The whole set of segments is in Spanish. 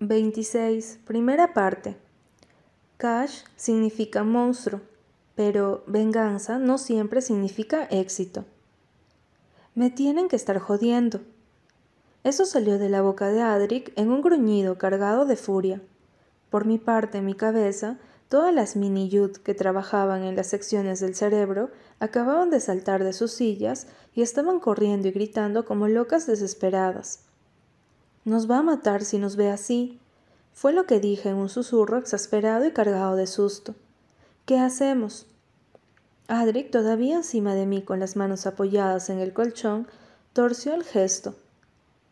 26. Primera parte. Cash significa monstruo, pero venganza no siempre significa éxito. Me tienen que estar jodiendo. Eso salió de la boca de Adric en un gruñido cargado de furia. Por mi parte, en mi cabeza, todas las mini que trabajaban en las secciones del cerebro acababan de saltar de sus sillas y estaban corriendo y gritando como locas desesperadas. Nos va a matar si nos ve así. Fue lo que dije en un susurro exasperado y cargado de susto. ¿Qué hacemos? Adric, todavía encima de mí con las manos apoyadas en el colchón, torció el gesto.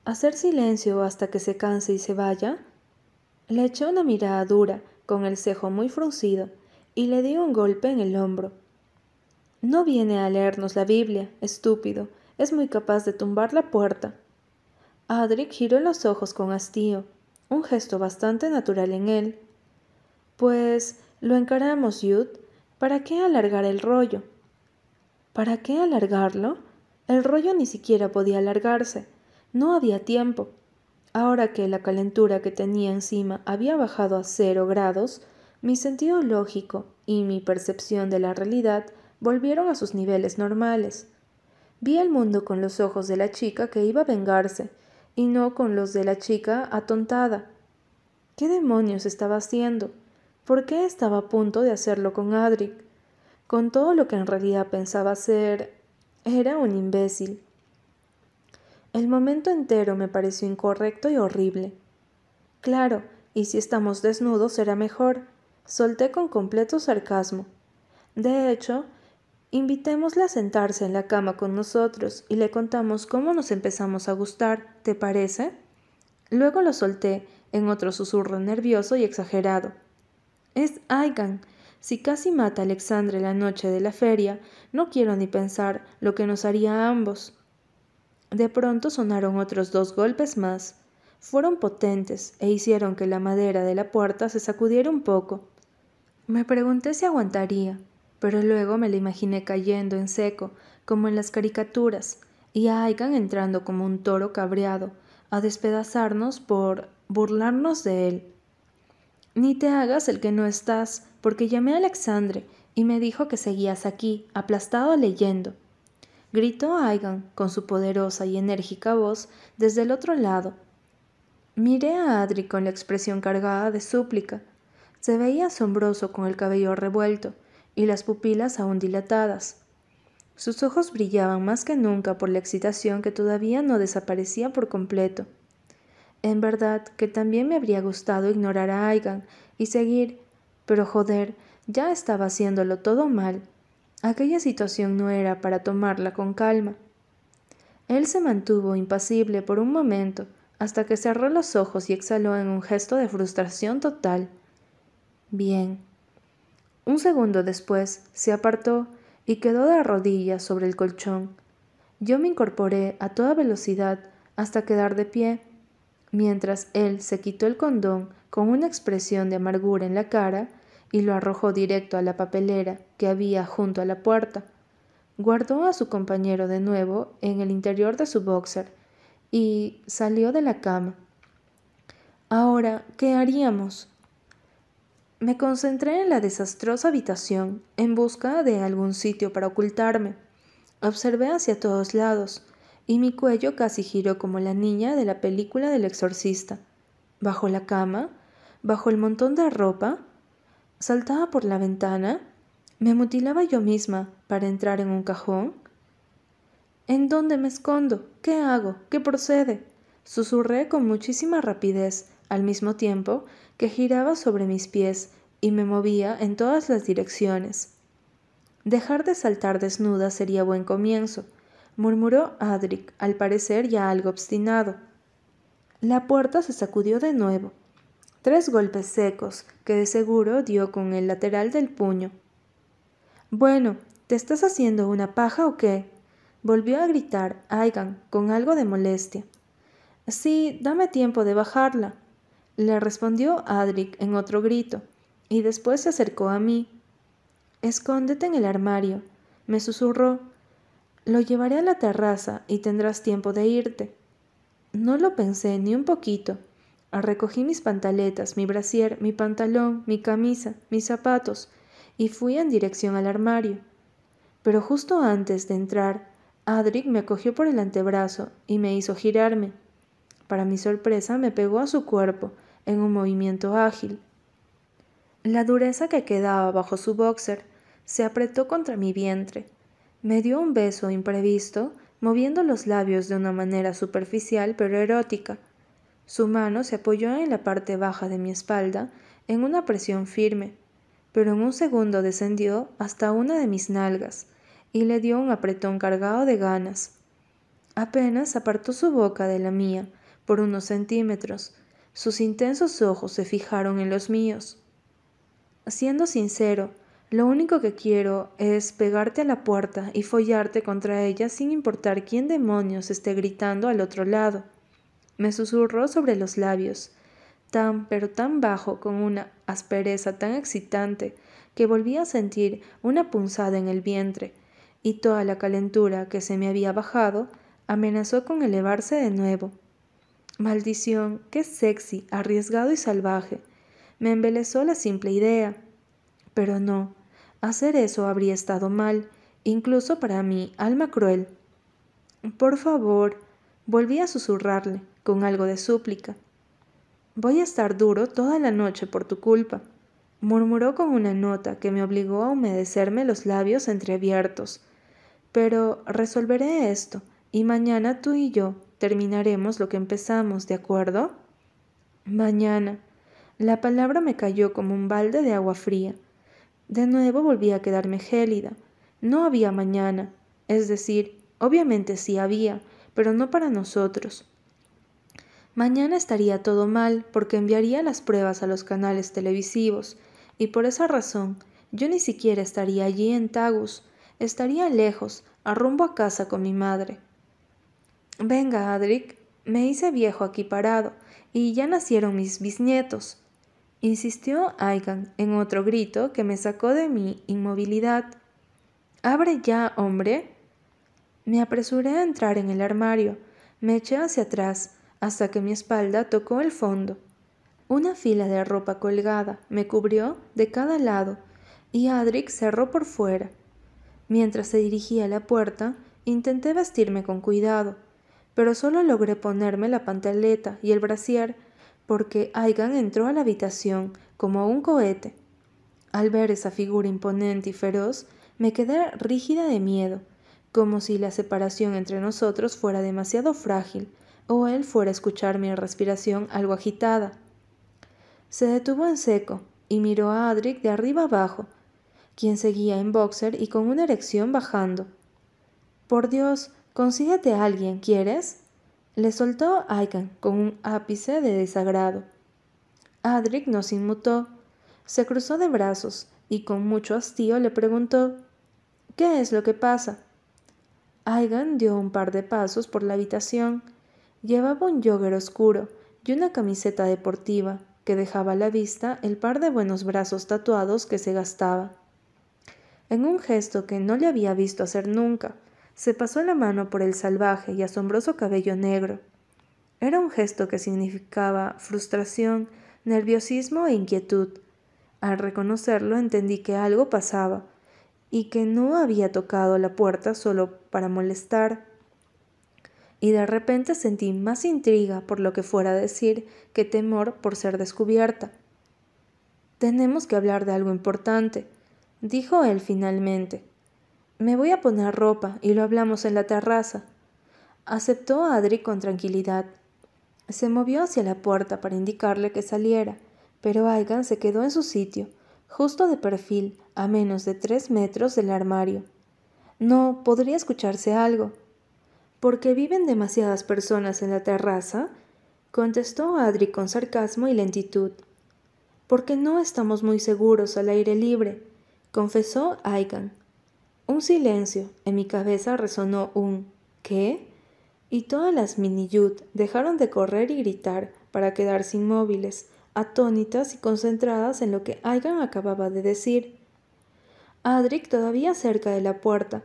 ¿Hacer silencio hasta que se canse y se vaya? Le eché una mirada dura, con el cejo muy fruncido, y le di un golpe en el hombro. No viene a leernos la Biblia, estúpido. Es muy capaz de tumbar la puerta. Adric giró los ojos con hastío, un gesto bastante natural en él. Pues lo encaramos, Yud. ¿Para qué alargar el rollo? ¿Para qué alargarlo? El rollo ni siquiera podía alargarse. No había tiempo. Ahora que la calentura que tenía encima había bajado a cero grados, mi sentido lógico y mi percepción de la realidad volvieron a sus niveles normales. Vi el mundo con los ojos de la chica que iba a vengarse, y no con los de la chica atontada. ¿Qué demonios estaba haciendo? ¿Por qué estaba a punto de hacerlo con Adric? Con todo lo que en realidad pensaba ser... era un imbécil. El momento entero me pareció incorrecto y horrible. Claro, y si estamos desnudos será mejor. Solté con completo sarcasmo. De hecho, Invitémosle a sentarse en la cama con nosotros y le contamos cómo nos empezamos a gustar, ¿te parece? Luego lo solté en otro susurro nervioso y exagerado. Es Aigan. Si casi mata a Alexandre la noche de la feria, no quiero ni pensar lo que nos haría a ambos. De pronto sonaron otros dos golpes más. Fueron potentes e hicieron que la madera de la puerta se sacudiera un poco. Me pregunté si aguantaría, pero luego me la imaginé cayendo en seco, como en las caricaturas, y a Aigan entrando como un toro cabreado, a despedazarnos por burlarnos de él. Ni te hagas el que no estás, porque llamé a Alexandre y me dijo que seguías aquí, aplastado leyendo. Gritó Aigan con su poderosa y enérgica voz desde el otro lado. Miré a Adri con la expresión cargada de súplica. Se veía asombroso con el cabello revuelto, y las pupilas aún dilatadas. Sus ojos brillaban más que nunca por la excitación que todavía no desaparecía por completo. En verdad que también me habría gustado ignorar a Aigan y seguir, pero joder, ya estaba haciéndolo todo mal. Aquella situación no era para tomarla con calma. Él se mantuvo impasible por un momento, hasta que cerró los ojos y exhaló en un gesto de frustración total. Bien, un segundo después se apartó y quedó de rodillas sobre el colchón. Yo me incorporé a toda velocidad hasta quedar de pie, mientras él se quitó el condón con una expresión de amargura en la cara y lo arrojó directo a la papelera que había junto a la puerta. Guardó a su compañero de nuevo en el interior de su boxer y salió de la cama. Ahora, ¿qué haríamos? Me concentré en la desastrosa habitación en busca de algún sitio para ocultarme. Observé hacia todos lados y mi cuello casi giró como la niña de la película del exorcista. Bajo la cama, bajo el montón de ropa, saltaba por la ventana, me mutilaba yo misma para entrar en un cajón. ¿En dónde me escondo? ¿Qué hago? ¿Qué procede? Susurré con muchísima rapidez, al mismo tiempo que giraba sobre mis pies y me movía en todas las direcciones. Dejar de saltar desnuda sería buen comienzo, murmuró Adric, al parecer ya algo obstinado. La puerta se sacudió de nuevo. Tres golpes secos, que de seguro dio con el lateral del puño. Bueno, ¿te estás haciendo una paja o qué? Volvió a gritar Aigan con algo de molestia. Sí, dame tiempo de bajarla, le respondió Adric en otro grito, y después se acercó a mí. Escóndete en el armario, me susurró. Lo llevaré a la terraza y tendrás tiempo de irte. No lo pensé ni un poquito. recogí mis pantaletas, mi brasier, mi pantalón, mi camisa, mis zapatos, y fui en dirección al armario. Pero justo antes de entrar, Adric me cogió por el antebrazo y me hizo girarme. Para mi sorpresa, me pegó a su cuerpo en un movimiento ágil. La dureza que quedaba bajo su boxer se apretó contra mi vientre. Me dio un beso imprevisto, moviendo los labios de una manera superficial pero erótica. Su mano se apoyó en la parte baja de mi espalda en una presión firme, pero en un segundo descendió hasta una de mis nalgas y le dio un apretón cargado de ganas. Apenas apartó su boca de la mía por unos centímetros, sus intensos ojos se fijaron en los míos. Siendo sincero, lo único que quiero es pegarte a la puerta y follarte contra ella sin importar quién demonios esté gritando al otro lado. Me susurró sobre los labios, tan pero tan bajo, con una aspereza tan excitante, que volví a sentir una punzada en el vientre, y toda la calentura que se me había bajado amenazó con elevarse de nuevo. Maldición, qué sexy, arriesgado y salvaje. Me embelezó la simple idea. Pero no, hacer eso habría estado mal, incluso para mí, alma cruel. Por favor, volví a susurrarle, con algo de súplica. Voy a estar duro toda la noche por tu culpa, murmuró con una nota que me obligó a humedecerme los labios entreabiertos. Pero resolveré esto, y mañana tú y yo terminaremos lo que empezamos, ¿de acuerdo? Mañana. La palabra me cayó como un balde de agua fría. De nuevo volví a quedarme gélida. No había mañana. Es decir, obviamente sí había, pero no para nosotros. Mañana estaría todo mal porque enviaría las pruebas a los canales televisivos, y por esa razón yo ni siquiera estaría allí en Tagus, estaría lejos, a rumbo a casa con mi madre. Venga, Adric, me hice viejo aquí parado, y ya nacieron mis bisnietos insistió Aigan en otro grito que me sacó de mi inmovilidad. Abre ya, hombre. Me apresuré a entrar en el armario, me eché hacia atrás hasta que mi espalda tocó el fondo. Una fila de ropa colgada me cubrió de cada lado y Adric cerró por fuera. Mientras se dirigía a la puerta, intenté vestirme con cuidado, pero solo logré ponerme la pantaleta y el brasier porque Aigan entró a la habitación como un cohete. Al ver esa figura imponente y feroz, me quedé rígida de miedo, como si la separación entre nosotros fuera demasiado frágil o él fuera a escuchar mi respiración algo agitada. Se detuvo en seco y miró a Adric de arriba abajo, quien seguía en boxer y con una erección bajando. Por Dios, consíguete a alguien, ¿quieres? Le soltó Aiken con un ápice de desagrado. Adric no se inmutó. Se cruzó de brazos y con mucho hastío le preguntó ¿Qué es lo que pasa? Aigan dio un par de pasos por la habitación. Llevaba un jogger oscuro y una camiseta deportiva que dejaba a la vista el par de buenos brazos tatuados que se gastaba. En un gesto que no le había visto hacer nunca, se pasó la mano por el salvaje y asombroso cabello negro. Era un gesto que significaba frustración, nerviosismo e inquietud. Al reconocerlo entendí que algo pasaba y que no había tocado la puerta solo para molestar. Y de repente sentí más intriga por lo que fuera a decir que temor por ser descubierta. Tenemos que hablar de algo importante, dijo él finalmente. Me voy a poner ropa y lo hablamos en la terraza. Aceptó Adri con tranquilidad. Se movió hacia la puerta para indicarle que saliera, pero Aigan se quedó en su sitio, justo de perfil, a menos de tres metros del armario. No, podría escucharse algo. ¿Porque viven demasiadas personas en la terraza? contestó Adri con sarcasmo y lentitud. Porque no estamos muy seguros al aire libre, confesó Aigan. Un silencio. En mi cabeza resonó un ¿qué? Y todas las mini dejaron de correr y gritar para quedarse inmóviles, atónitas y concentradas en lo que Aigan acababa de decir. Adric, todavía cerca de la puerta,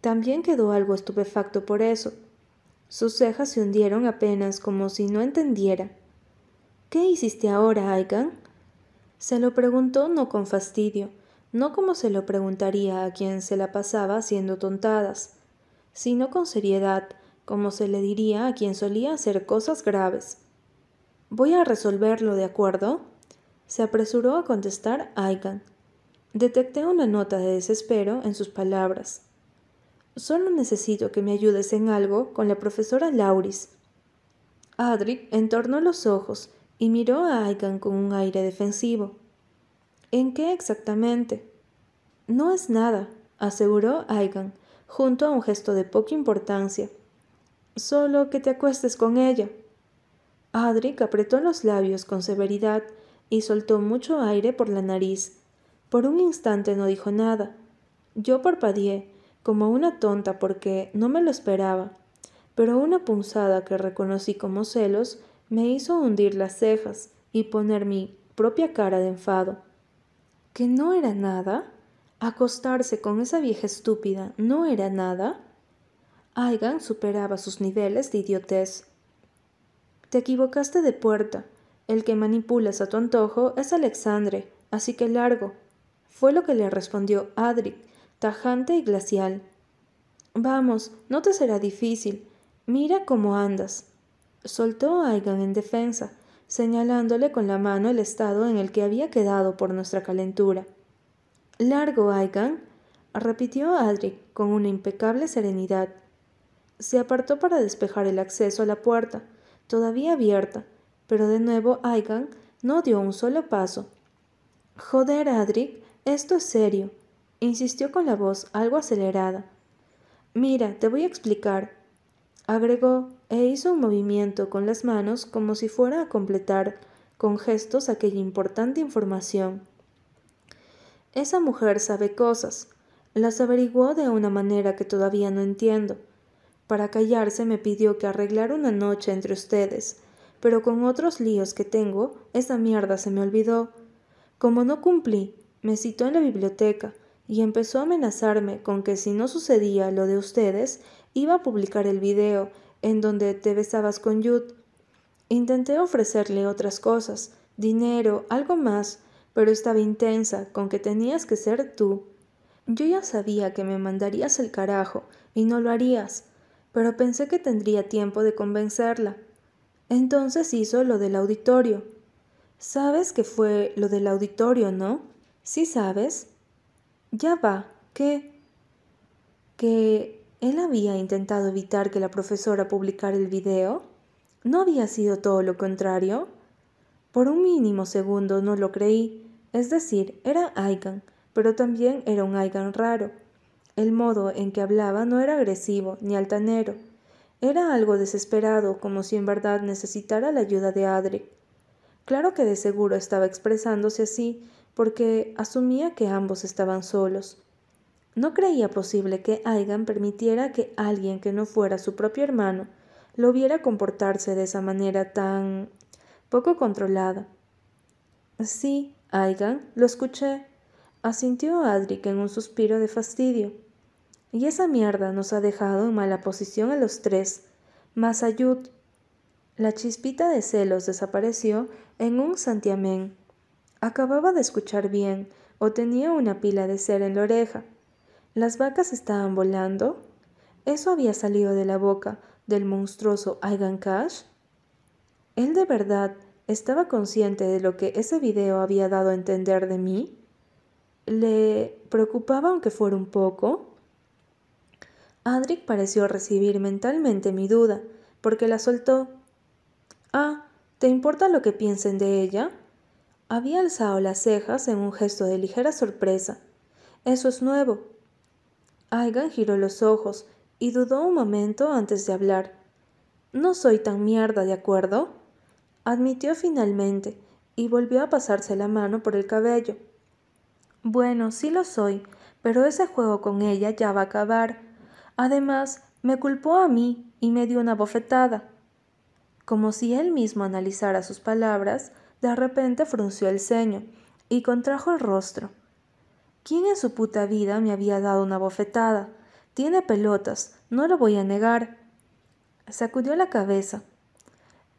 también quedó algo estupefacto por eso. Sus cejas se hundieron apenas como si no entendiera. ¿Qué hiciste ahora, Aigan? Se lo preguntó no con fastidio, no como se lo preguntaría a quien se la pasaba haciendo tontadas, sino con seriedad, como se le diría a quien solía hacer cosas graves. Voy a resolverlo, ¿de acuerdo? Se apresuró a contestar Aigan. Detecté una nota de desespero en sus palabras. Solo necesito que me ayudes en algo con la profesora Lauris. Adric entornó los ojos y miró a Aigan con un aire defensivo. ¿En qué exactamente? No es nada, aseguró Aigan, junto a un gesto de poca importancia. Solo que te acuestes con ella. Adric apretó los labios con severidad y soltó mucho aire por la nariz. Por un instante no dijo nada. Yo parpadeé, como una tonta porque no me lo esperaba, pero una punzada que reconocí como celos me hizo hundir las cejas y poner mi propia cara de enfado que no era nada? ¿Acostarse con esa vieja estúpida no era nada? Aigan superaba sus niveles de idiotez. Te equivocaste de puerta. El que manipulas a tu antojo es Alexandre, así que largo. Fue lo que le respondió Adric, tajante y glacial. Vamos, no te será difícil. Mira cómo andas. Soltó Aigan en defensa, señalándole con la mano el estado en el que había quedado por nuestra calentura. Largo, Aigan, repitió Adric con una impecable serenidad. Se apartó para despejar el acceso a la puerta, todavía abierta, pero de nuevo Aigan no dio un solo paso. Joder, Adric, esto es serio, insistió con la voz algo acelerada. Mira, te voy a explicar agregó e hizo un movimiento con las manos como si fuera a completar con gestos aquella importante información. Esa mujer sabe cosas. Las averiguó de una manera que todavía no entiendo. Para callarse me pidió que arreglara una noche entre ustedes, pero con otros líos que tengo, esa mierda se me olvidó. Como no cumplí, me citó en la biblioteca y empezó a amenazarme con que si no sucedía lo de ustedes, iba a publicar el video en donde te besabas con Yud. Intenté ofrecerle otras cosas, dinero, algo más, pero estaba intensa con que tenías que ser tú. Yo ya sabía que me mandarías el carajo y no lo harías, pero pensé que tendría tiempo de convencerla. Entonces hizo lo del auditorio. Sabes que fue lo del auditorio, ¿no? Sí sabes. Ya va. ¿Qué? Que ¿Él había intentado evitar que la profesora publicara el video? ¿No había sido todo lo contrario? Por un mínimo segundo no lo creí. Es decir, era Aigan, pero también era un Aigan raro. El modo en que hablaba no era agresivo ni altanero. Era algo desesperado, como si en verdad necesitara la ayuda de Adric. Claro que de seguro estaba expresándose así, porque asumía que ambos estaban solos. No creía posible que Aigan permitiera que alguien que no fuera su propio hermano lo viera comportarse de esa manera tan poco controlada. Sí, Aigan, lo escuché, asintió Adric en un suspiro de fastidio. Y esa mierda nos ha dejado en mala posición a los tres, más ayud. La chispita de celos desapareció en un santiamén. Acababa de escuchar bien, o tenía una pila de cera en la oreja. Las vacas estaban volando. ¿Eso había salido de la boca del monstruoso Aigan Cash? ¿Él de verdad estaba consciente de lo que ese video había dado a entender de mí? ¿Le preocupaba aunque fuera un poco? Adric pareció recibir mentalmente mi duda, porque la soltó. Ah, ¿te importa lo que piensen de ella? Había alzado las cejas en un gesto de ligera sorpresa. Eso es nuevo. Aigan giró los ojos y dudó un momento antes de hablar. No soy tan mierda, ¿de acuerdo? admitió finalmente y volvió a pasarse la mano por el cabello. Bueno, sí lo soy, pero ese juego con ella ya va a acabar. Además, me culpó a mí y me dio una bofetada. Como si él mismo analizara sus palabras, de repente frunció el ceño y contrajo el rostro. ¿Quién en su puta vida me había dado una bofetada? Tiene pelotas, no lo voy a negar. Sacudió la cabeza.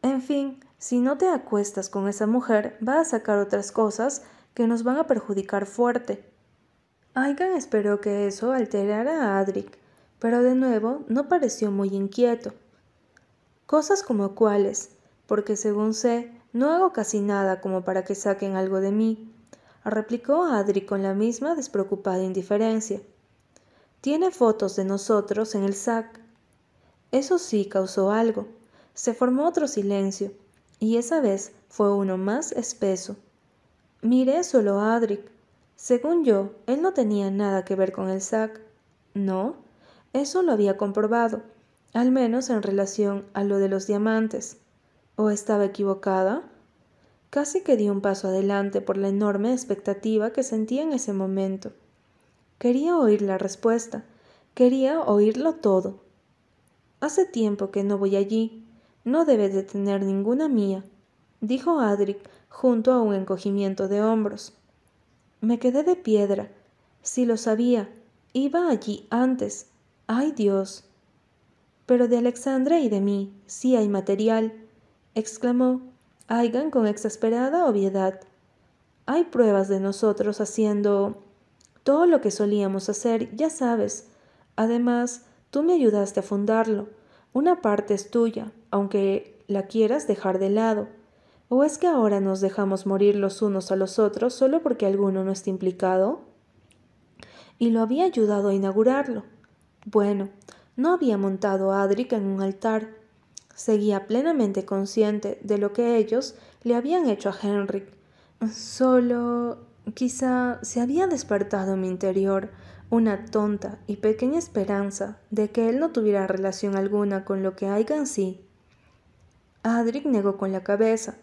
En fin, Si no te acuestas con esa mujer, va a sacar otras cosas que nos van a perjudicar fuerte. Aigan esperó que eso alterara a Adric, pero de nuevo no pareció muy inquieto. Cosas como cuáles, porque según sé, no hago casi nada como para que saquen algo de mí, replicó Adric con la misma despreocupada indiferencia. Tiene fotos de nosotros en el SAC. Eso sí causó algo. Se formó otro silencio, y esa vez fue uno más espeso. Miré solo a Adric. Según yo, él no tenía nada que ver con el SAC. No, eso lo había comprobado, al menos en relación a lo de los diamantes. ¿O estaba equivocada? Casi que di un paso adelante por la enorme expectativa que sentía en ese momento. Quería oír la respuesta, quería oírlo todo. Hace tiempo que no voy allí, no debe de tener ninguna mía, dijo Adric junto a un encogimiento de hombros. Me quedé de piedra. Si lo sabía, iba allí antes. ¡Ay Dios! Pero de Alexandra y de mí sí hay material, exclamó Aigan con exasperada obviedad. Hay pruebas de nosotros haciendo todo lo que solíamos hacer, ya sabes. Además, tú me ayudaste a fundarlo. Una parte es tuya, aunque la quieras dejar de lado. ¿O es que ahora nos dejamos morir los unos a los otros solo porque alguno no está implicado? Y lo había ayudado a inaugurarlo. Bueno, no había montado a Adric en un altar. Seguía plenamente consciente de lo que ellos le habían hecho a Henrik. Solo quizá se había despertado en mi interior una tonta y pequeña esperanza de que él no tuviera relación alguna con lo que haya en sí. Adric negó con la cabeza.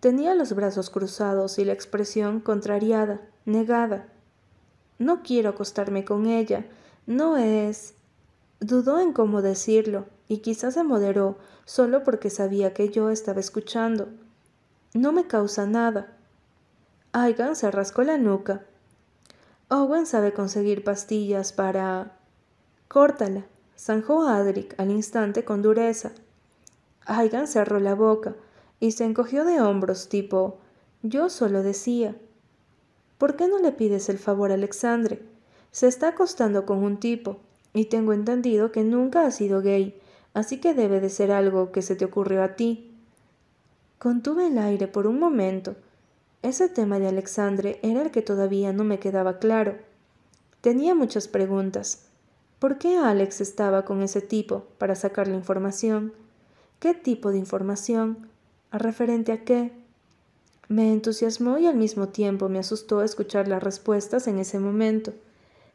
Tenía los brazos cruzados y la expresión contrariada, negada. No quiero acostarme con ella. No es. Dudó en cómo decirlo, y quizás se moderó solo porque sabía que yo estaba escuchando. No me causa nada. Aigan se rascó la nuca. Owen sabe conseguir pastillas para. Córtala, zanjó Adric al instante con dureza. Aigan cerró la boca y se encogió de hombros, tipo, yo solo decía, ¿por qué no le pides el favor a Alexandre? Se está acostando con un tipo, y tengo entendido que nunca ha sido gay, así que debe de ser algo que se te ocurrió a ti. Contuve el aire por un momento. Ese tema de Alexandre era el que todavía no me quedaba claro. Tenía muchas preguntas. ¿Por qué Alex estaba con ese tipo para sacar la información? ¿Qué tipo de información? referente a qué? Me entusiasmó y al mismo tiempo me asustó escuchar las respuestas en ese momento,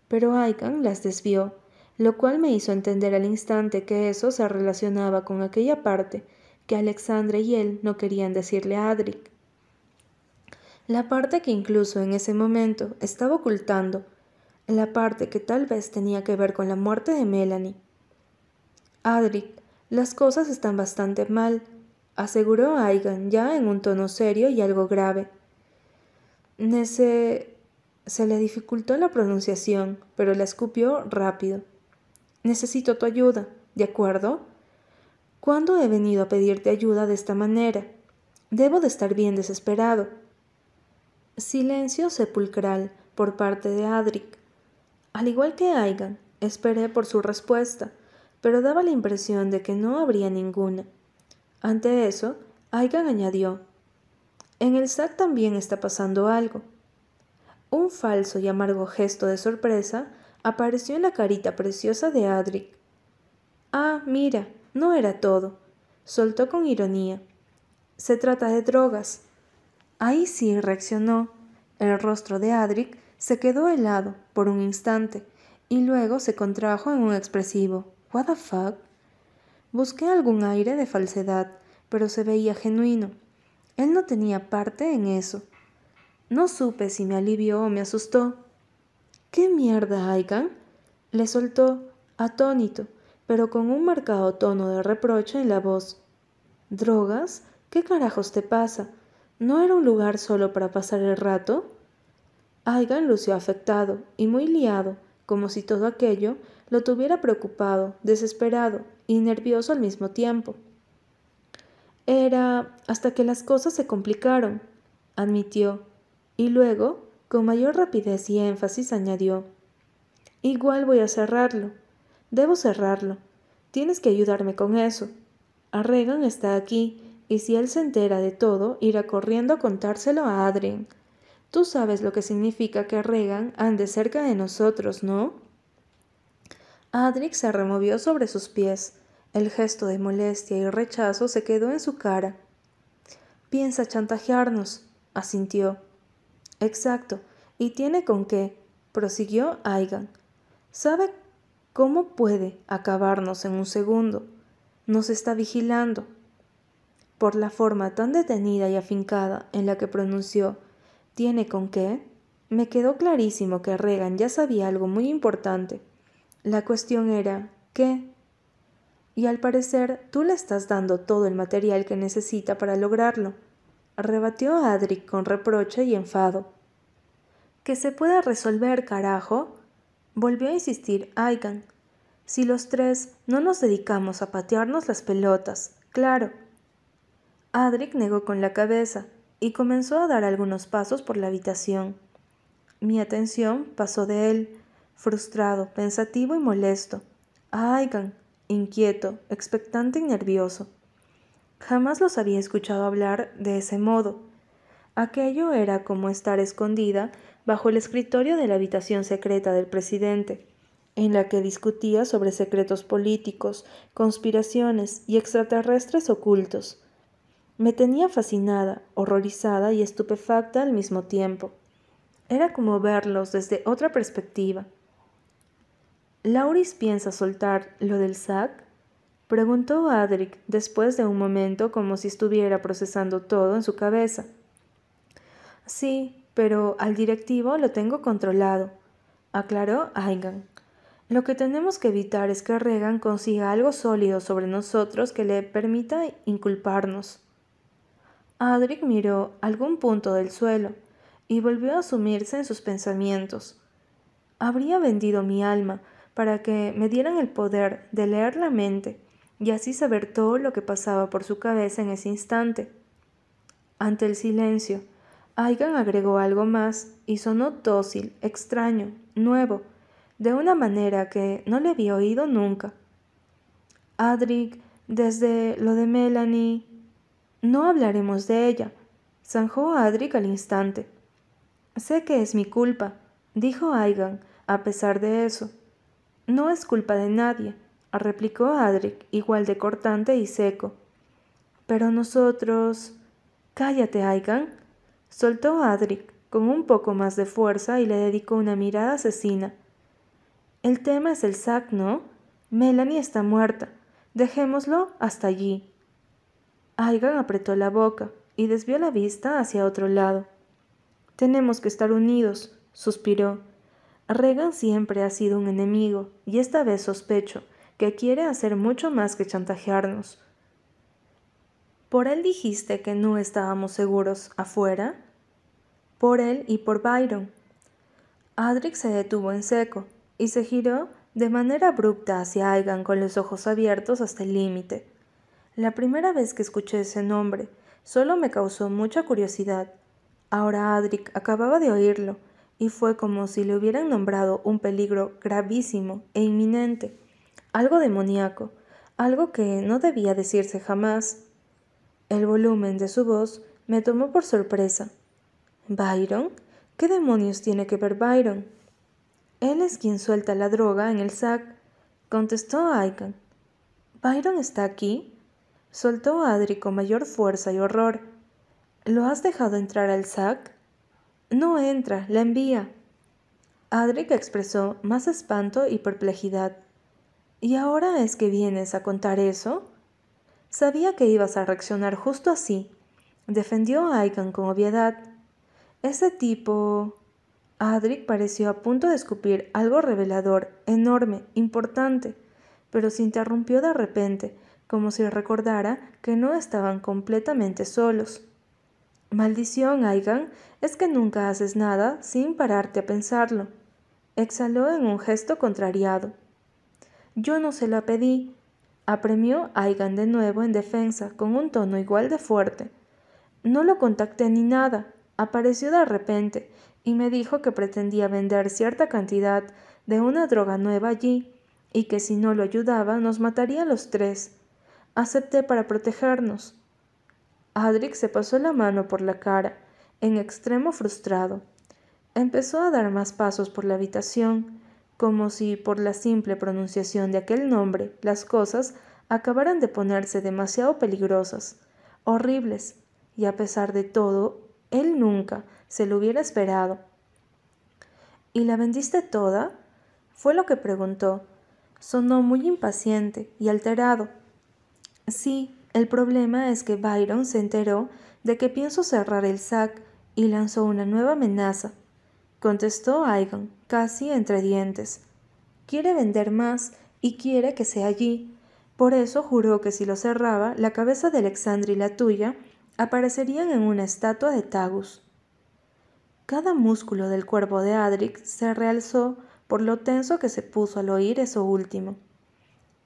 pero Aikan las desvió, lo cual me hizo entender al instante que eso se relacionaba con aquella parte que Alexandre y él no querían decirle a Adric. La parte que incluso en ese momento estaba ocultando, la parte que tal vez tenía que ver con la muerte de Melanie. Adric, las cosas están bastante mal, aseguró Aigan ya en un tono serio y algo grave. Nece... Se le dificultó la pronunciación, pero la escupió rápido. Necesito tu ayuda, ¿de acuerdo? ¿Cuándo he venido a pedirte ayuda de esta manera? Debo de estar bien desesperado. Silencio sepulcral por parte de Adric. Al igual que Aigan, esperé por su respuesta, pero daba la impresión de que no habría ninguna. Ante eso, Aigan añadió, en el SAC también está pasando algo. Un falso y amargo gesto de sorpresa apareció en la carita preciosa de Adric. Ah, mira, no era todo, soltó con ironía. Se trata de drogas. Ahí sí reaccionó. El rostro de Adric se quedó helado por un instante y luego se contrajo en un expresivo What the fuck? Busqué algún aire de falsedad, pero se veía genuino. Él no tenía parte en eso. No supe si me alivió o me asustó. ¿Qué mierda, Aigan? Le soltó, atónito, pero con un marcado tono de reproche en la voz. ¿Drogas? ¿Qué carajos te pasa? ¿No era un lugar solo para pasar el rato? Aigan lució afectado y muy liado, como si todo aquello lo tuviera preocupado, desesperado y nervioso al mismo tiempo. Era hasta que las cosas se complicaron, admitió, y luego, con mayor rapidez y énfasis, añadió, Igual voy a cerrarlo. Debo cerrarlo. Tienes que ayudarme con eso. Regan está aquí, y si él se entera de todo, irá corriendo a contárselo a Adrien. Tú sabes lo que significa que Regan ande cerca de nosotros, ¿no? Adric se removió sobre sus pies. El gesto de molestia y rechazo se quedó en su cara. Piensa chantajearnos, asintió. Exacto, y tiene con qué, prosiguió Aigan. Sabe cómo puede acabarnos en un segundo. Nos está vigilando. Por la forma tan detenida y afincada en la que pronunció ¿Tiene con qué? Me quedó clarísimo que Regan ya sabía algo muy importante. La cuestión era ¿qué? Y al parecer tú le estás dando todo el material que necesita para lograrlo. Rebatió Adric con reproche y enfado. Que se pueda resolver, carajo. Volvió a insistir Aigan. Si los tres no nos dedicamos a patearnos las pelotas, claro. Adric negó con la cabeza y comenzó a dar algunos pasos por la habitación. Mi atención pasó de él, frustrado, pensativo y molesto, a Aigan, inquieto, expectante y nervioso. Jamás los había escuchado hablar de ese modo. Aquello era como estar escondida bajo el escritorio de la habitación secreta del presidente, en la que discutía sobre secretos políticos, conspiraciones y extraterrestres ocultos me tenía fascinada, horrorizada y estupefacta al mismo tiempo. Era como verlos desde otra perspectiva. ¿Lauris piensa soltar lo del SAC? Preguntó Adric después de un momento como si estuviera procesando todo en su cabeza. Sí, pero al directivo lo tengo controlado, aclaró Aigan. Lo que tenemos que evitar es que Regan consiga algo sólido sobre nosotros que le permita inculparnos. Adric miró algún punto del suelo y volvió a sumirse en sus pensamientos. Habría vendido mi alma para que me dieran el poder de leer la mente y así saber todo lo que pasaba por su cabeza en ese instante. Ante el silencio, Aigan agregó algo más y sonó dócil, extraño, nuevo, de una manera que no le había oído nunca. Adric, desde lo de Melanie, no hablaremos de ella, zanjó Adric al instante. Sé que es mi culpa, dijo Aigan, a pesar de eso. No es culpa de nadie, replicó Adric, igual de cortante y seco. Pero nosotros. Cállate, Aigan, soltó Adric con un poco más de fuerza y le dedicó una mirada asesina. El tema es el sac, ¿no? Melanie está muerta. Dejémoslo hasta allí. Aigan apretó la boca y desvió la vista hacia otro lado. Tenemos que estar unidos, suspiró. Regan siempre ha sido un enemigo, y esta vez sospecho que quiere hacer mucho más que chantajearnos. ¿Por él dijiste que no estábamos seguros afuera? Por él y por Byron. Adric se detuvo en seco y se giró de manera abrupta hacia Aigan con los ojos abiertos hasta el límite. La primera vez que escuché ese nombre solo me causó mucha curiosidad. Ahora Adric acababa de oírlo, y fue como si le hubieran nombrado un peligro gravísimo e inminente, algo demoníaco, algo que no debía decirse jamás. El volumen de su voz me tomó por sorpresa. ¿Byron? ¿Qué demonios tiene que ver Byron? Él es quien suelta la droga en el sac, contestó Aiken. ¿Byron está aquí? soltó Adri con mayor fuerza y horror. ¿Lo has dejado entrar al sac? No entra, la envía. Adric expresó más espanto y perplejidad. ¿Y ahora es que vienes a contar eso? Sabía que ibas a reaccionar justo así. Defendió a Aikan con obviedad. Ese tipo. Adric pareció a punto de escupir algo revelador, enorme, importante, pero se interrumpió de repente como si recordara que no estaban completamente solos. Maldición, Aigan, es que nunca haces nada sin pararte a pensarlo. Exhaló en un gesto contrariado. Yo no se la pedí. apremió Aigan de nuevo en defensa con un tono igual de fuerte. No lo contacté ni nada. Apareció de repente y me dijo que pretendía vender cierta cantidad de una droga nueva allí y que si no lo ayudaba nos mataría a los tres. Acepté para protegernos. Adric se pasó la mano por la cara, en extremo frustrado. Empezó a dar más pasos por la habitación, como si por la simple pronunciación de aquel nombre las cosas acabaran de ponerse demasiado peligrosas, horribles, y a pesar de todo, él nunca se lo hubiera esperado. ¿Y la vendiste toda? Fue lo que preguntó. Sonó muy impaciente y alterado. Sí, el problema es que Byron se enteró de que pienso cerrar el SAC y lanzó una nueva amenaza contestó Aigan, casi entre dientes. Quiere vender más y quiere que sea allí. Por eso juró que si lo cerraba, la cabeza de Alexandra y la tuya aparecerían en una estatua de Tagus. Cada músculo del cuerpo de Adric se realzó por lo tenso que se puso al oír eso último.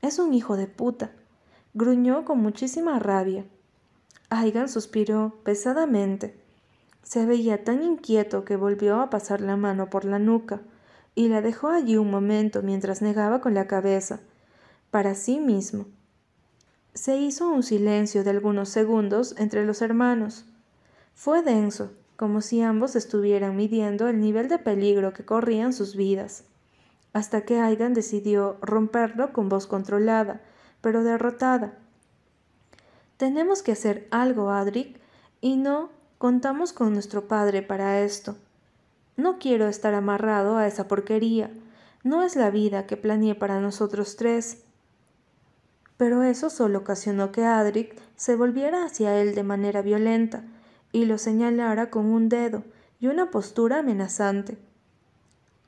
Es un hijo de puta, gruñó con muchísima rabia. Aigan suspiró pesadamente. Se veía tan inquieto que volvió a pasar la mano por la nuca y la dejó allí un momento mientras negaba con la cabeza, para sí mismo. Se hizo un silencio de algunos segundos entre los hermanos. Fue denso, como si ambos estuvieran midiendo el nivel de peligro que corrían sus vidas, hasta que Aidan decidió romperlo con voz controlada, pero derrotada. Tenemos que hacer algo, Adric, y no Contamos con nuestro Padre para esto. No quiero estar amarrado a esa porquería. No es la vida que planeé para nosotros tres. Pero eso solo ocasionó que Adric se volviera hacia él de manera violenta y lo señalara con un dedo y una postura amenazante.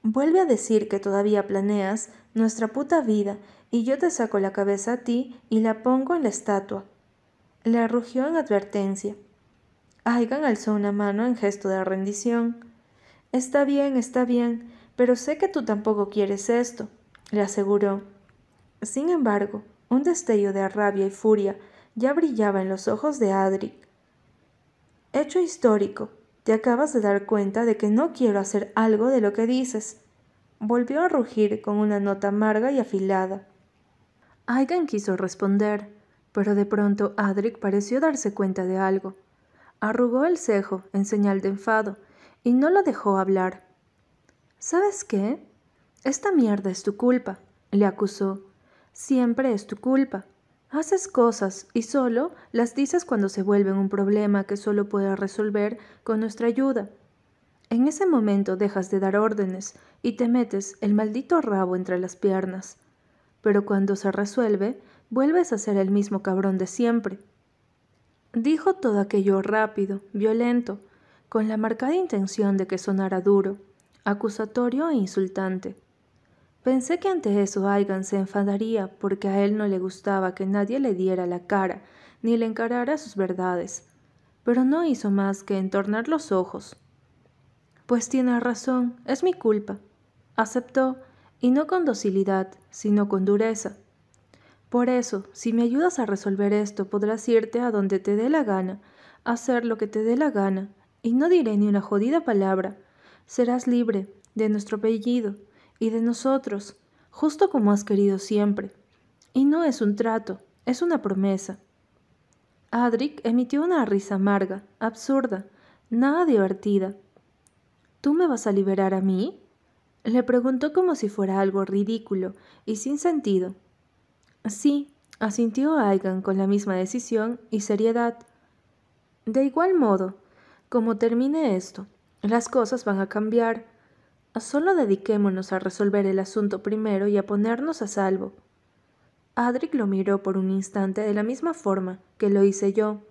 Vuelve a decir que todavía planeas nuestra puta vida y yo te saco la cabeza a ti y la pongo en la estatua. Le rugió en advertencia. Aigan alzó una mano en gesto de rendición. Está bien, está bien, pero sé que tú tampoco quieres esto, le aseguró. Sin embargo, un destello de rabia y furia ya brillaba en los ojos de Adric. Hecho histórico, te acabas de dar cuenta de que no quiero hacer algo de lo que dices. Volvió a rugir con una nota amarga y afilada. Aigan quiso responder, pero de pronto Adric pareció darse cuenta de algo. Arrugó el cejo en señal de enfado y no lo dejó hablar. ¿Sabes qué? Esta mierda es tu culpa, le acusó. Siempre es tu culpa. Haces cosas y solo las dices cuando se vuelven un problema que solo puedes resolver con nuestra ayuda. En ese momento dejas de dar órdenes y te metes el maldito rabo entre las piernas. Pero cuando se resuelve, vuelves a ser el mismo cabrón de siempre. Dijo todo aquello rápido, violento, con la marcada intención de que sonara duro, acusatorio e insultante. Pensé que ante eso Aigan se enfadaría porque a él no le gustaba que nadie le diera la cara ni le encarara sus verdades, pero no hizo más que entornar los ojos. Pues tiene razón, es mi culpa. Aceptó, y no con docilidad, sino con dureza. Por eso, si me ayudas a resolver esto, podrás irte a donde te dé la gana, hacer lo que te dé la gana, y no diré ni una jodida palabra. Serás libre de nuestro apellido y de nosotros, justo como has querido siempre. Y no es un trato, es una promesa. Adric emitió una risa amarga, absurda, nada divertida. ¿Tú me vas a liberar a mí? Le preguntó como si fuera algo ridículo y sin sentido. Sí, asintió Aigan con la misma decisión y seriedad. De igual modo, como termine esto, las cosas van a cambiar. Solo dediquémonos a resolver el asunto primero y a ponernos a salvo. Adric lo miró por un instante de la misma forma que lo hice yo,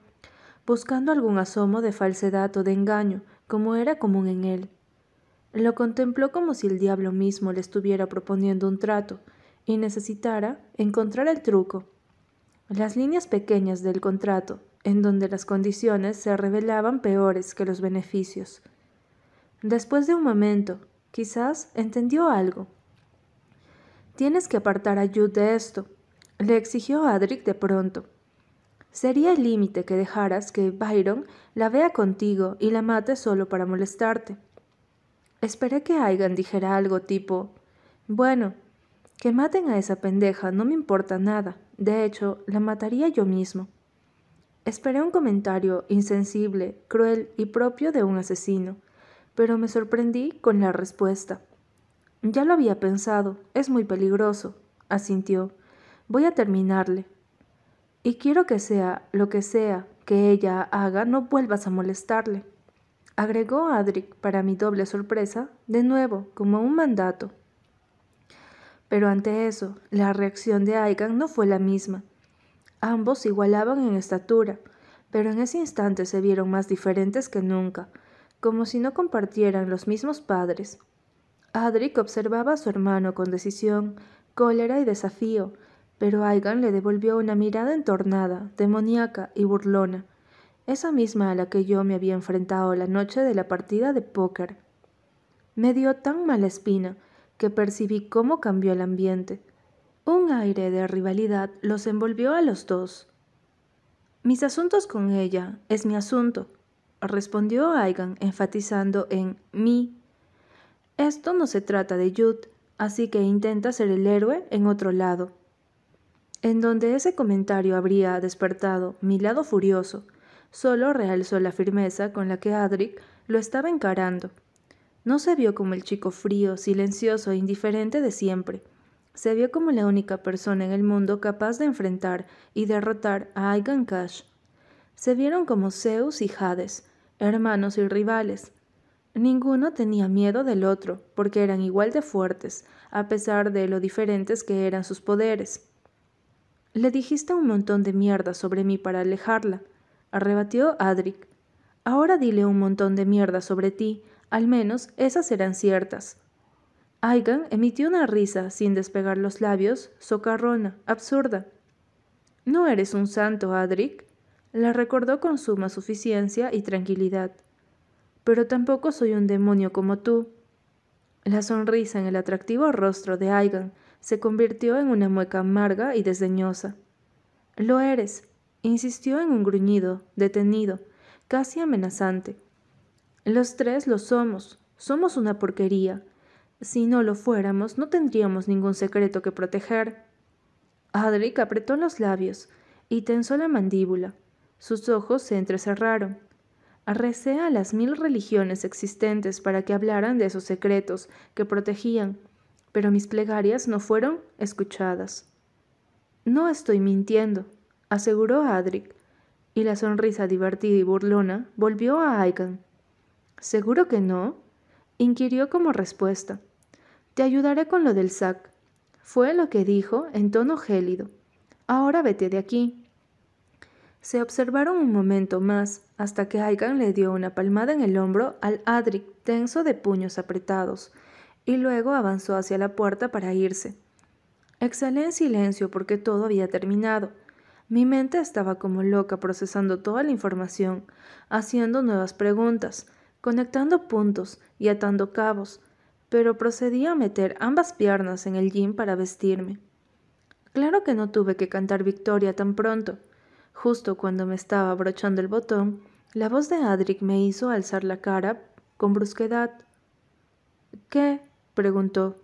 buscando algún asomo de falsedad o de engaño, como era común en él. Lo contempló como si el diablo mismo le estuviera proponiendo un trato, y necesitara encontrar el truco, las líneas pequeñas del contrato, en donde las condiciones se revelaban peores que los beneficios. Después de un momento, quizás entendió algo. Tienes que apartar a Jude de esto, le exigió Adric de pronto. Sería el límite que dejaras que Byron la vea contigo y la mate solo para molestarte. Esperé que Aigan dijera algo tipo, bueno, que maten a esa pendeja no me importa nada, de hecho, la mataría yo mismo. Esperé un comentario insensible, cruel y propio de un asesino, pero me sorprendí con la respuesta. Ya lo había pensado, es muy peligroso, asintió. Voy a terminarle. Y quiero que sea lo que sea que ella haga, no vuelvas a molestarle. Agregó Adric, para mi doble sorpresa, de nuevo, como un mandato. Pero ante eso, la reacción de Aigan no fue la misma. Ambos igualaban en estatura, pero en ese instante se vieron más diferentes que nunca, como si no compartieran los mismos padres. Adric observaba a su hermano con decisión, cólera y desafío, pero Aigan le devolvió una mirada entornada, demoníaca y burlona, esa misma a la que yo me había enfrentado la noche de la partida de póker. Me dio tan mala espina que percibí cómo cambió el ambiente. Un aire de rivalidad los envolvió a los dos. Mis asuntos con ella es mi asunto, respondió Aigan enfatizando en mí. Esto no se trata de Jude, así que intenta ser el héroe en otro lado. En donde ese comentario habría despertado mi lado furioso, solo realzó la firmeza con la que Adric lo estaba encarando. No se vio como el chico frío, silencioso e indiferente de siempre, se vio como la única persona en el mundo capaz de enfrentar y derrotar a Aigan Cash. Se vieron como Zeus y Hades, hermanos y rivales. Ninguno tenía miedo del otro, porque eran igual de fuertes, a pesar de lo diferentes que eran sus poderes. Le dijiste un montón de mierda sobre mí para alejarla, arrebatió Adric. Ahora dile un montón de mierda sobre ti, al menos esas eran ciertas. Aigan emitió una risa sin despegar los labios, socarrona, absurda. No eres un santo, Adric, la recordó con suma suficiencia y tranquilidad. Pero tampoco soy un demonio como tú. La sonrisa en el atractivo rostro de Aigan se convirtió en una mueca amarga y desdeñosa. Lo eres, insistió en un gruñido, detenido, casi amenazante. Los tres lo somos, somos una porquería, si no lo fuéramos, no tendríamos ningún secreto que proteger. Adric apretó los labios y tensó la mandíbula. Sus ojos se entrecerraron. Arrecé a las mil religiones existentes para que hablaran de esos secretos que protegían, pero mis plegarias no fueron escuchadas. No estoy mintiendo, aseguró Adric, y la sonrisa divertida y burlona volvió a Aigan. ¿Seguro que no? inquirió como respuesta. Te ayudaré con lo del sac. Fue lo que dijo en tono gélido. Ahora vete de aquí. Se observaron un momento más hasta que Aigan le dio una palmada en el hombro al Adric tenso de puños apretados y luego avanzó hacia la puerta para irse. Exhalé en silencio porque todo había terminado. Mi mente estaba como loca procesando toda la información, haciendo nuevas preguntas, conectando puntos y atando cabos, pero procedí a meter ambas piernas en el jean para vestirme. Claro que no tuve que cantar victoria tan pronto. Justo cuando me estaba abrochando el botón, la voz de Adric me hizo alzar la cara con brusquedad. ¿Qué? preguntó.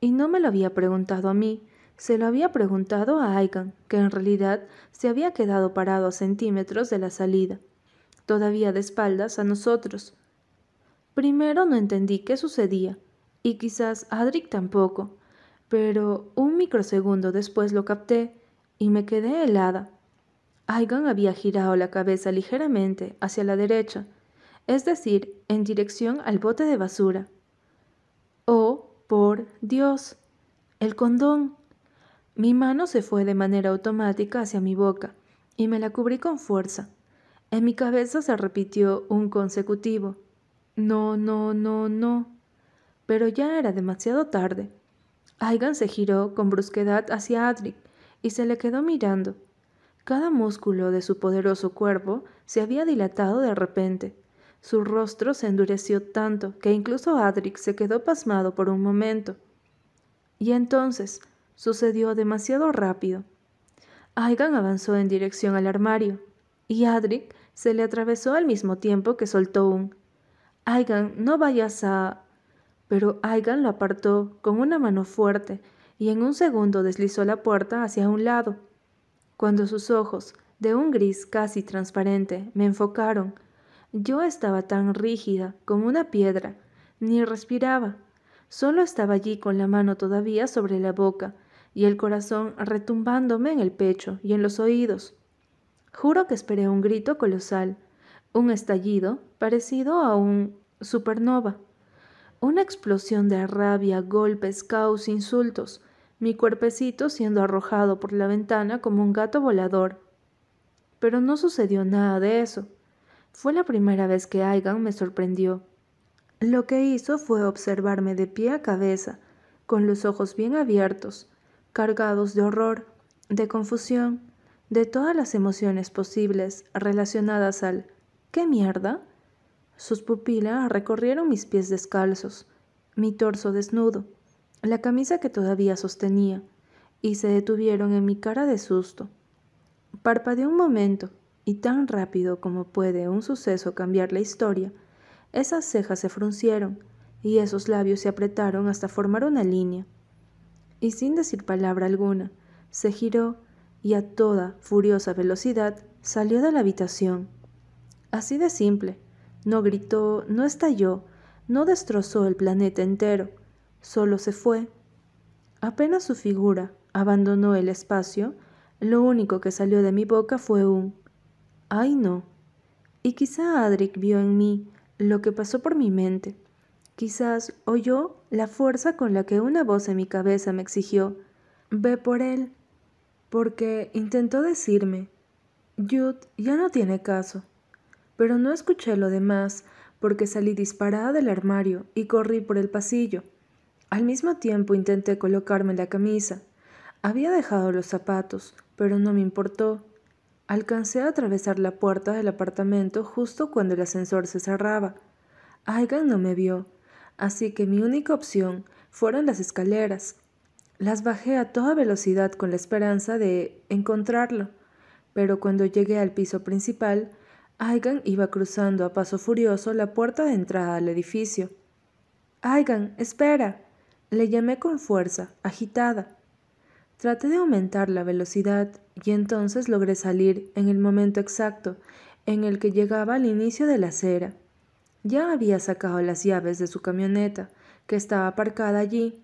Y no me lo había preguntado a mí, se lo había preguntado a Aigan, que en realidad se había quedado parado a centímetros de la salida, todavía de espaldas a nosotros. Primero no entendí qué sucedía, y quizás Adric tampoco, pero un microsegundo después lo capté y me quedé helada. Aigan había girado la cabeza ligeramente hacia la derecha, es decir, en dirección al bote de basura. Oh, por Dios, el condón. Mi mano se fue de manera automática hacia mi boca y me la cubrí con fuerza. En mi cabeza se repitió un consecutivo. No, no, no, no pero ya era demasiado tarde. Aigan se giró con brusquedad hacia Adric y se le quedó mirando. Cada músculo de su poderoso cuerpo se había dilatado de repente. Su rostro se endureció tanto que incluso Adric se quedó pasmado por un momento. Y entonces sucedió demasiado rápido. Aigan avanzó en dirección al armario, y Adric se le atravesó al mismo tiempo que soltó un Aigan, no vayas a. Pero Aigan lo apartó con una mano fuerte y en un segundo deslizó la puerta hacia un lado. Cuando sus ojos, de un gris casi transparente, me enfocaron, yo estaba tan rígida como una piedra, ni respiraba. Solo estaba allí con la mano todavía sobre la boca y el corazón retumbándome en el pecho y en los oídos. Juro que esperé un grito colosal, un estallido parecido a un supernova, una explosión de rabia, golpes, caos, insultos, mi cuerpecito siendo arrojado por la ventana como un gato volador. Pero no sucedió nada de eso. Fue la primera vez que Aigan me sorprendió. Lo que hizo fue observarme de pie a cabeza, con los ojos bien abiertos, cargados de horror, de confusión, de todas las emociones posibles relacionadas al ¿qué mierda? Sus pupilas recorrieron mis pies descalzos, mi torso desnudo, la camisa que todavía sostenía, y se detuvieron en mi cara de susto. Parpadeó un momento, y tan rápido como puede un suceso cambiar la historia, esas cejas se fruncieron y esos labios se apretaron hasta formar una línea. Y sin decir palabra alguna, se giró y a toda furiosa velocidad salió de la habitación. Así de simple. No gritó, no estalló, no destrozó el planeta entero, solo se fue. Apenas su figura abandonó el espacio, lo único que salió de mi boca fue un ¡ay no! Y quizá Adric vio en mí lo que pasó por mi mente. Quizás oyó la fuerza con la que una voz en mi cabeza me exigió Ve por él, porque intentó decirme Jude ya no tiene caso. Pero no escuché lo demás porque salí disparada del armario y corrí por el pasillo. Al mismo tiempo intenté colocarme la camisa. Había dejado los zapatos, pero no me importó. Alcancé a atravesar la puerta del apartamento justo cuando el ascensor se cerraba. Aigan no me vio, así que mi única opción fueron las escaleras. Las bajé a toda velocidad con la esperanza de encontrarlo, pero cuando llegué al piso principal, Aigan iba cruzando a paso furioso la puerta de entrada al edificio. Aigan, espera. Le llamé con fuerza, agitada. Traté de aumentar la velocidad y entonces logré salir en el momento exacto en el que llegaba al inicio de la acera. Ya había sacado las llaves de su camioneta, que estaba aparcada allí,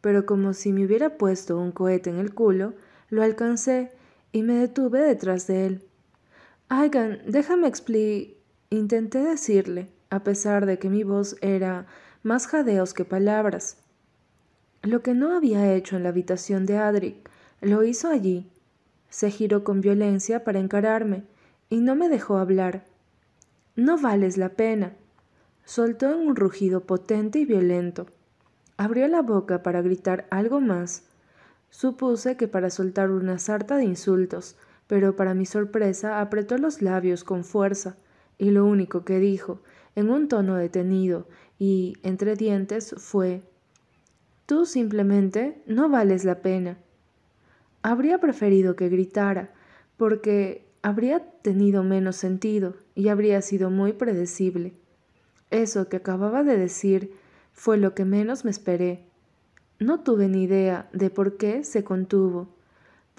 pero como si me hubiera puesto un cohete en el culo, lo alcancé y me detuve detrás de él. Aigan, déjame explicar. Intenté decirle, a pesar de que mi voz era más jadeos que palabras. Lo que no había hecho en la habitación de Adric, lo hizo allí. Se giró con violencia para encararme y no me dejó hablar. No vales la pena. Soltó en un rugido potente y violento. Abrió la boca para gritar algo más. Supuse que para soltar una sarta de insultos, pero para mi sorpresa apretó los labios con fuerza, y lo único que dijo, en un tono detenido y entre dientes, fue Tú simplemente no vales la pena. Habría preferido que gritara, porque habría tenido menos sentido y habría sido muy predecible. Eso que acababa de decir fue lo que menos me esperé. No tuve ni idea de por qué se contuvo,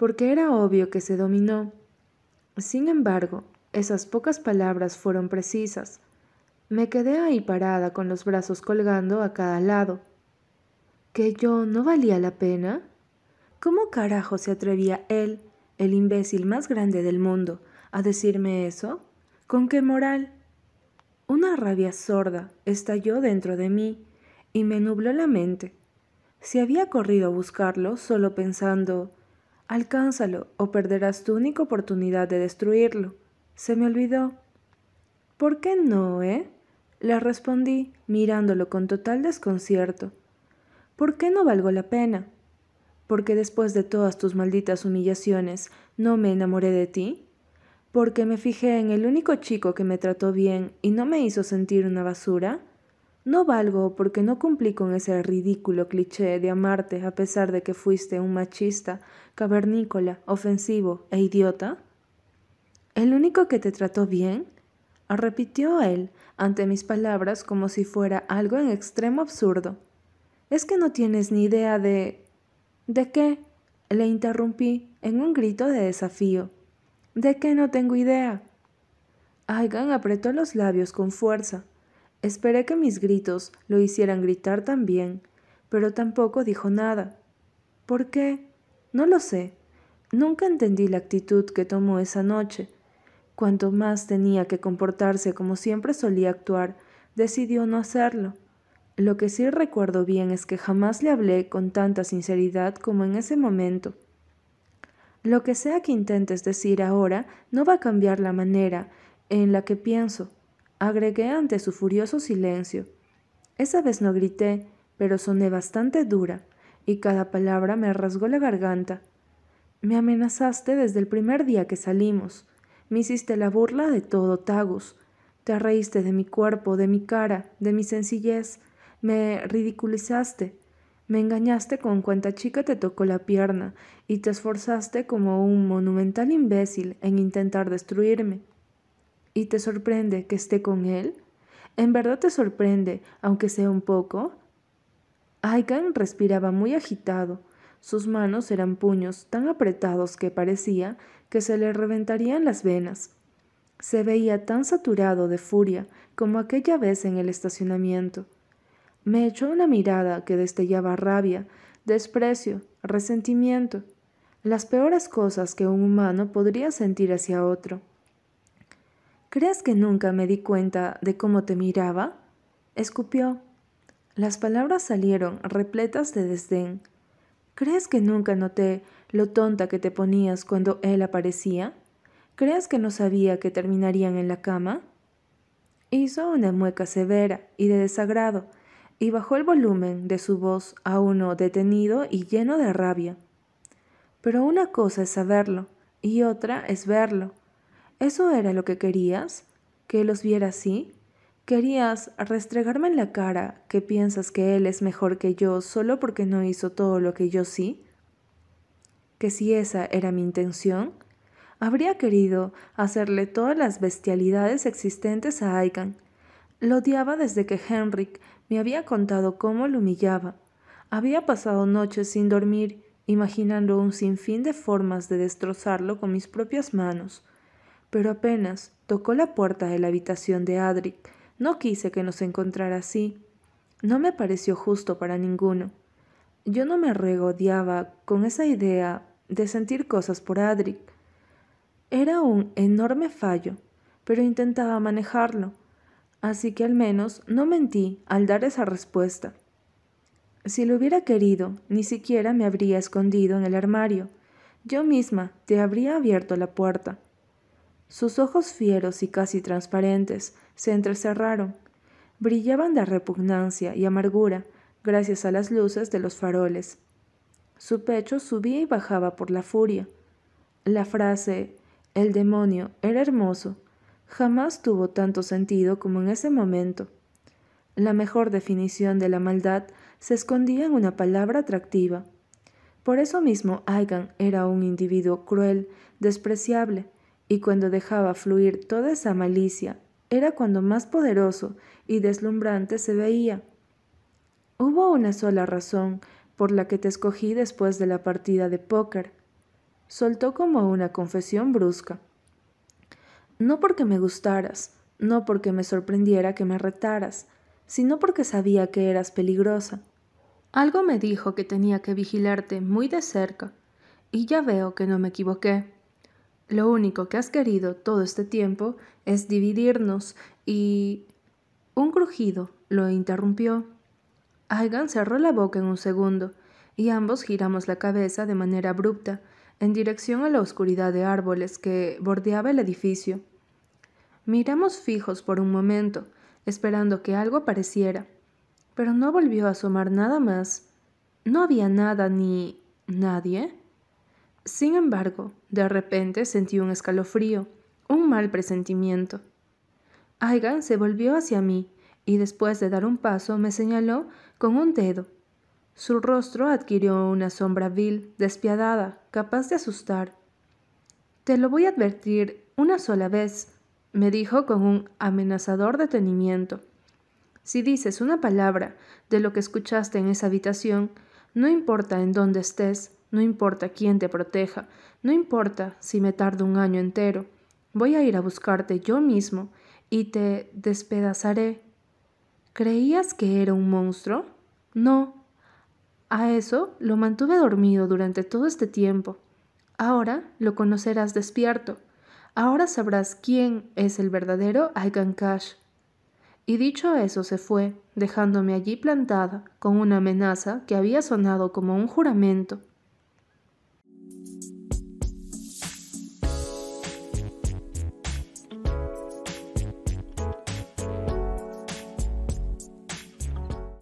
porque era obvio que se dominó. Sin embargo, esas pocas palabras fueron precisas. Me quedé ahí parada con los brazos colgando a cada lado ¿Que yo no valía la pena? ¿Cómo carajo se atrevía él, el imbécil más grande del mundo, a decirme eso? ¿Con qué moral? Una rabia sorda estalló dentro de mí y me nubló la mente. Si había corrido a buscarlo solo pensando, alcánzalo o perderás tu única oportunidad de destruirlo, se me olvidó. ¿Por qué no, eh? Le respondí, mirándolo con total desconcierto. ¿Por qué no valgo la pena? ¿Porque después de todas tus malditas humillaciones no me enamoré de ti? ¿Porque me fijé en el único chico que me trató bien y no me hizo sentir una basura? No valgo porque no cumplí con ese ridículo cliché de amarte a pesar de que fuiste un machista, cavernícola, ofensivo e idiota. ¿El único que te trató bien? repitió él ante mis palabras como si fuera algo en extremo absurdo. Es que no tienes ni idea de... ¿De qué? Le interrumpí en un grito de desafío. ¿De qué no tengo idea? Aigan apretó los labios con fuerza. Esperé que mis gritos lo hicieran gritar también, pero tampoco dijo nada. ¿Por qué? No lo sé. Nunca entendí la actitud que tomó esa noche. Cuanto más tenía que comportarse como siempre solía actuar, decidió no hacerlo. Lo que sí recuerdo bien es que jamás le hablé con tanta sinceridad como en ese momento. Lo que sea que intentes decir ahora no va a cambiar la manera en la que pienso, agregué ante su furioso silencio. Esa vez no grité, pero soné bastante dura, y cada palabra me rasgó la garganta. Me amenazaste desde el primer día que salimos. Me hiciste la burla de todo Tagus. Te reíste de mi cuerpo, de mi cara, de mi sencillez. Me ridiculizaste. Me engañaste con cuanta chica te tocó la pierna y te esforzaste como un monumental imbécil en intentar destruirme. ¿Y te sorprende que esté con él? ¿En verdad te sorprende, aunque sea un poco? Aigan respiraba muy agitado. Sus manos eran puños tan apretados que parecía que se le reventarían las venas. Se veía tan saturado de furia como aquella vez en el estacionamiento. Me echó una mirada que destellaba rabia, desprecio, resentimiento, las peores cosas que un humano podría sentir hacia otro. ¿Crees que nunca me di cuenta de cómo te miraba? escupió. Las palabras salieron repletas de desdén. ¿Crees que nunca noté lo tonta que te ponías cuando él aparecía? ¿Crees que no sabía que terminarían en la cama? Hizo una mueca severa y de desagrado, y bajó el volumen de su voz a uno detenido y lleno de rabia. Pero una cosa es saberlo y otra es verlo. ¿Eso era lo que querías? ¿Que los viera así? ¿Querías restregarme en la cara que piensas que él es mejor que yo solo porque no hizo todo lo que yo sí? ¿Que si esa era mi intención? Habría querido hacerle todas las bestialidades existentes a Aigan. Lo odiaba desde que Henrik me había contado cómo lo humillaba. Había pasado noches sin dormir, imaginando un sinfín de formas de destrozarlo con mis propias manos. Pero apenas tocó la puerta de la habitación de Adric, no quise que nos encontrara así. No me pareció justo para ninguno. Yo no me regodeaba con esa idea de sentir cosas por Adric. Era un enorme fallo, pero intentaba manejarlo así que al menos no mentí al dar esa respuesta. Si lo hubiera querido, ni siquiera me habría escondido en el armario. Yo misma te habría abierto la puerta. Sus ojos fieros y casi transparentes se entrecerraron. Brillaban de repugnancia y amargura gracias a las luces de los faroles. Su pecho subía y bajaba por la furia. La frase el demonio era hermoso jamás tuvo tanto sentido como en ese momento. La mejor definición de la maldad se escondía en una palabra atractiva. Por eso mismo Aigan era un individuo cruel, despreciable, y cuando dejaba fluir toda esa malicia, era cuando más poderoso y deslumbrante se veía. Hubo una sola razón por la que te escogí después de la partida de póker. Soltó como una confesión brusca. No porque me gustaras, no porque me sorprendiera que me retaras, sino porque sabía que eras peligrosa. Algo me dijo que tenía que vigilarte muy de cerca, y ya veo que no me equivoqué. Lo único que has querido todo este tiempo es dividirnos y... Un crujido lo interrumpió. Aigan cerró la boca en un segundo, y ambos giramos la cabeza de manera abrupta, en dirección a la oscuridad de árboles que bordeaba el edificio. Miramos fijos por un momento, esperando que algo apareciera, pero no volvió a asomar nada más. No había nada ni nadie. Sin embargo, de repente sentí un escalofrío, un mal presentimiento. Aigan se volvió hacia mí y después de dar un paso me señaló con un dedo. Su rostro adquirió una sombra vil, despiadada, capaz de asustar. Te lo voy a advertir una sola vez, me dijo con un amenazador detenimiento. Si dices una palabra de lo que escuchaste en esa habitación, no importa en dónde estés, no importa quién te proteja, no importa si me tardo un año entero, voy a ir a buscarte yo mismo y te despedazaré. ¿Creías que era un monstruo? No. A eso lo mantuve dormido durante todo este tiempo. Ahora lo conocerás despierto. Ahora sabrás quién es el verdadero Aigan Cash. Y dicho eso se fue, dejándome allí plantada, con una amenaza que había sonado como un juramento.